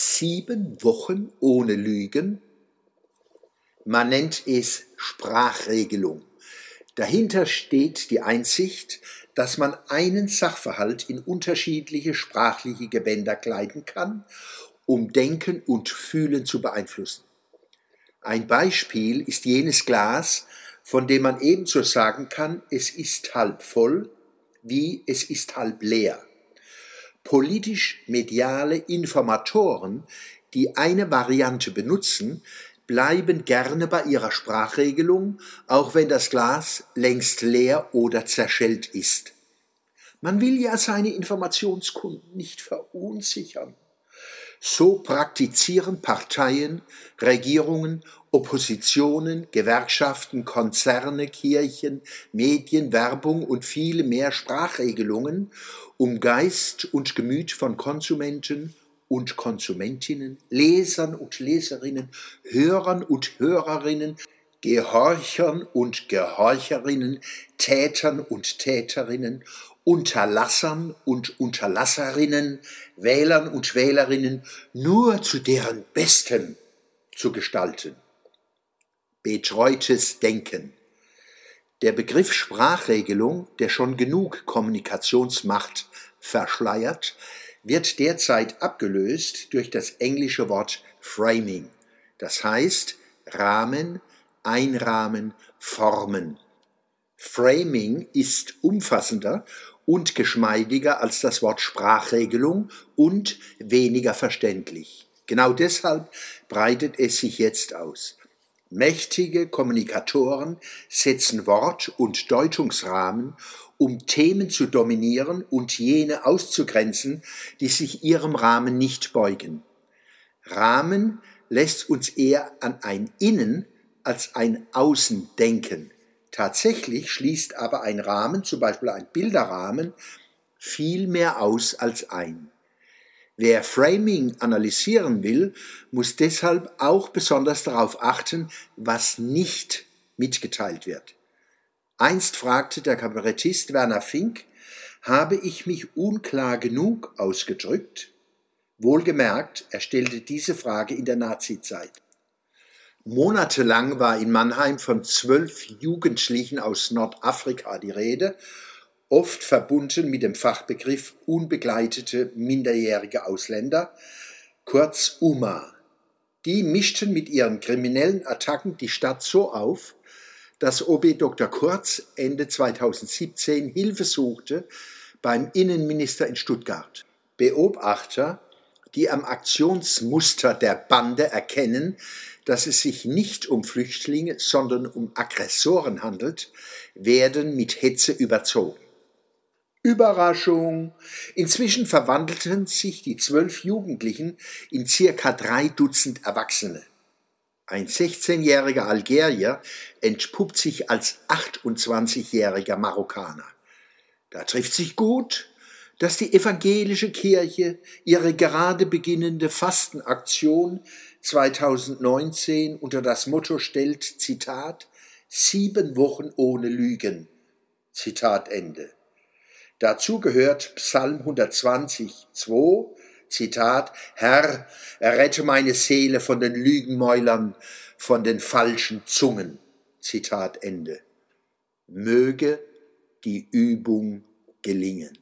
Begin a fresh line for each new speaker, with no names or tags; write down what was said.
Sieben Wochen ohne Lügen. Man nennt es Sprachregelung. Dahinter steht die Einsicht, dass man einen Sachverhalt in unterschiedliche sprachliche Gewänder kleiden kann, um Denken und Fühlen zu beeinflussen. Ein Beispiel ist jenes Glas, von dem man ebenso sagen kann, es ist halb voll, wie es ist halb leer politisch-mediale Informatoren, die eine Variante benutzen, bleiben gerne bei ihrer Sprachregelung, auch wenn das Glas längst leer oder zerschellt ist. Man will ja seine Informationskunden nicht verunsichern. So praktizieren Parteien, Regierungen, Oppositionen, Gewerkschaften, Konzerne, Kirchen, Medien, Werbung und viele mehr Sprachregelungen, um Geist und Gemüt von Konsumenten und Konsumentinnen, Lesern und Leserinnen, Hörern und Hörerinnen, Gehorchern und Gehorcherinnen, Tätern und Täterinnen, Unterlassern und Unterlasserinnen, Wählern und Wählerinnen nur zu deren Besten zu gestalten. Betreutes Denken. Der Begriff Sprachregelung, der schon genug Kommunikationsmacht verschleiert, wird derzeit abgelöst durch das englische Wort Framing, das heißt Rahmen, Einrahmen, Formen. Framing ist umfassender und geschmeidiger als das Wort Sprachregelung und weniger verständlich. Genau deshalb breitet es sich jetzt aus. Mächtige Kommunikatoren setzen Wort- und Deutungsrahmen, um Themen zu dominieren und jene auszugrenzen, die sich ihrem Rahmen nicht beugen. Rahmen lässt uns eher an ein Innen als ein Außen denken. Tatsächlich schließt aber ein Rahmen, zum Beispiel ein Bilderrahmen, viel mehr aus als ein. Wer Framing analysieren will, muss deshalb auch besonders darauf achten, was nicht mitgeteilt wird. Einst fragte der Kabarettist Werner Fink, habe ich mich unklar genug ausgedrückt? Wohlgemerkt, er stellte diese Frage in der Nazizeit. Monatelang war in Mannheim von zwölf Jugendlichen aus Nordafrika die Rede oft verbunden mit dem Fachbegriff unbegleitete minderjährige Ausländer, kurz UMA. Die mischten mit ihren kriminellen Attacken die Stadt so auf, dass OB Dr. Kurz Ende 2017 Hilfe suchte beim Innenminister in Stuttgart. Beobachter, die am Aktionsmuster der Bande erkennen, dass es sich nicht um Flüchtlinge, sondern um Aggressoren handelt, werden mit Hetze überzogen. Überraschung! Inzwischen verwandelten sich die zwölf Jugendlichen in circa drei Dutzend Erwachsene. Ein 16-jähriger Algerier entpuppt sich als 28-jähriger Marokkaner. Da trifft sich gut, dass die evangelische Kirche ihre gerade beginnende Fastenaktion 2019 unter das Motto stellt, Zitat, sieben Wochen ohne Lügen. Zitat Ende. Dazu gehört Psalm 120, 2, Zitat, Herr, errette meine Seele von den Lügenmäulern, von den falschen Zungen. Zitat Ende. Möge die Übung gelingen.